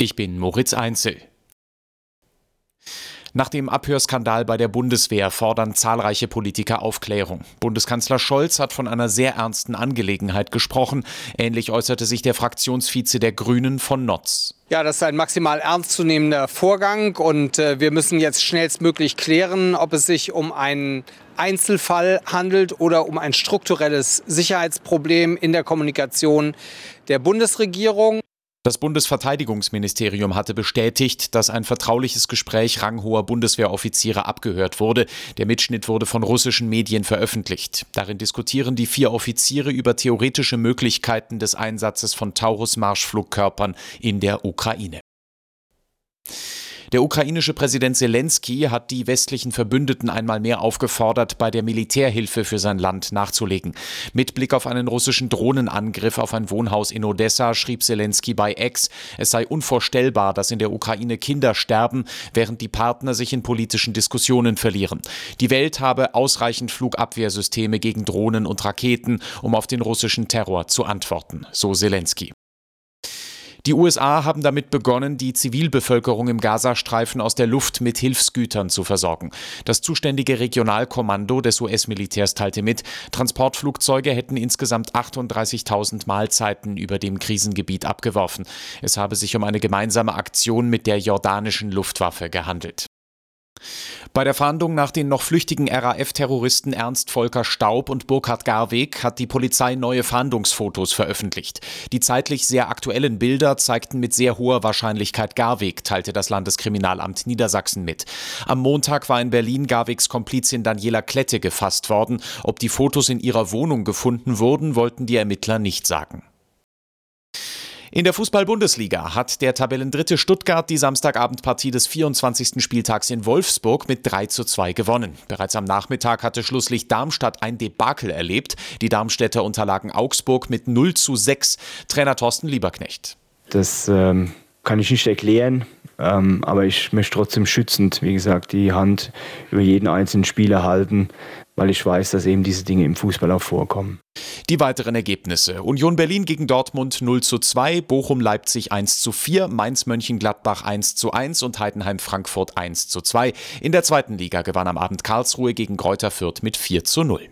Ich bin Moritz Einzel. Nach dem Abhörskandal bei der Bundeswehr fordern zahlreiche Politiker Aufklärung. Bundeskanzler Scholz hat von einer sehr ernsten Angelegenheit gesprochen. Ähnlich äußerte sich der Fraktionsvize der Grünen von Notz. Ja, das ist ein maximal ernstzunehmender Vorgang und äh, wir müssen jetzt schnellstmöglich klären, ob es sich um einen Einzelfall handelt oder um ein strukturelles Sicherheitsproblem in der Kommunikation der Bundesregierung. Das Bundesverteidigungsministerium hatte bestätigt, dass ein vertrauliches Gespräch ranghoher Bundeswehroffiziere abgehört wurde. Der Mitschnitt wurde von russischen Medien veröffentlicht. Darin diskutieren die vier Offiziere über theoretische Möglichkeiten des Einsatzes von Taurus-Marschflugkörpern in der Ukraine. Der ukrainische Präsident Zelensky hat die westlichen Verbündeten einmal mehr aufgefordert, bei der Militärhilfe für sein Land nachzulegen. Mit Blick auf einen russischen Drohnenangriff auf ein Wohnhaus in Odessa schrieb Zelensky bei Ex, es sei unvorstellbar, dass in der Ukraine Kinder sterben, während die Partner sich in politischen Diskussionen verlieren. Die Welt habe ausreichend Flugabwehrsysteme gegen Drohnen und Raketen, um auf den russischen Terror zu antworten, so Zelensky. Die USA haben damit begonnen, die Zivilbevölkerung im Gazastreifen aus der Luft mit Hilfsgütern zu versorgen. Das zuständige Regionalkommando des US-Militärs teilte mit, Transportflugzeuge hätten insgesamt 38.000 Mahlzeiten über dem Krisengebiet abgeworfen. Es habe sich um eine gemeinsame Aktion mit der jordanischen Luftwaffe gehandelt. Bei der Fahndung nach den noch flüchtigen RAF-Terroristen Ernst Volker Staub und Burkhard Garweg hat die Polizei neue Fahndungsfotos veröffentlicht. Die zeitlich sehr aktuellen Bilder zeigten mit sehr hoher Wahrscheinlichkeit Garweg, teilte das Landeskriminalamt Niedersachsen mit. Am Montag war in Berlin Garwegs Komplizin Daniela Klette gefasst worden. Ob die Fotos in ihrer Wohnung gefunden wurden, wollten die Ermittler nicht sagen. In der Fußball-Bundesliga hat der Tabellendritte Stuttgart die Samstagabendpartie des 24. Spieltags in Wolfsburg mit 3 zu 2 gewonnen. Bereits am Nachmittag hatte Schlusslicht Darmstadt ein Debakel erlebt. Die Darmstädter unterlagen Augsburg mit 0 zu 6. Trainer Thorsten Lieberknecht. Das ähm, kann ich nicht erklären, ähm, aber ich möchte trotzdem schützend, wie gesagt, die Hand über jeden einzelnen Spieler halten, weil ich weiß, dass eben diese Dinge im Fußball auch vorkommen. Die weiteren Ergebnisse. Union Berlin gegen Dortmund 0 zu 2, Bochum Leipzig 1 zu 4, Mainz Mönchengladbach 1 zu 1 und Heidenheim Frankfurt 1 zu 2. In der zweiten Liga gewann am Abend Karlsruhe gegen Kräuter Fürth mit 4 zu 0.